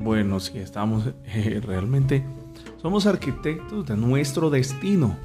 Bueno, si estamos eh, realmente, somos arquitectos de nuestro destino.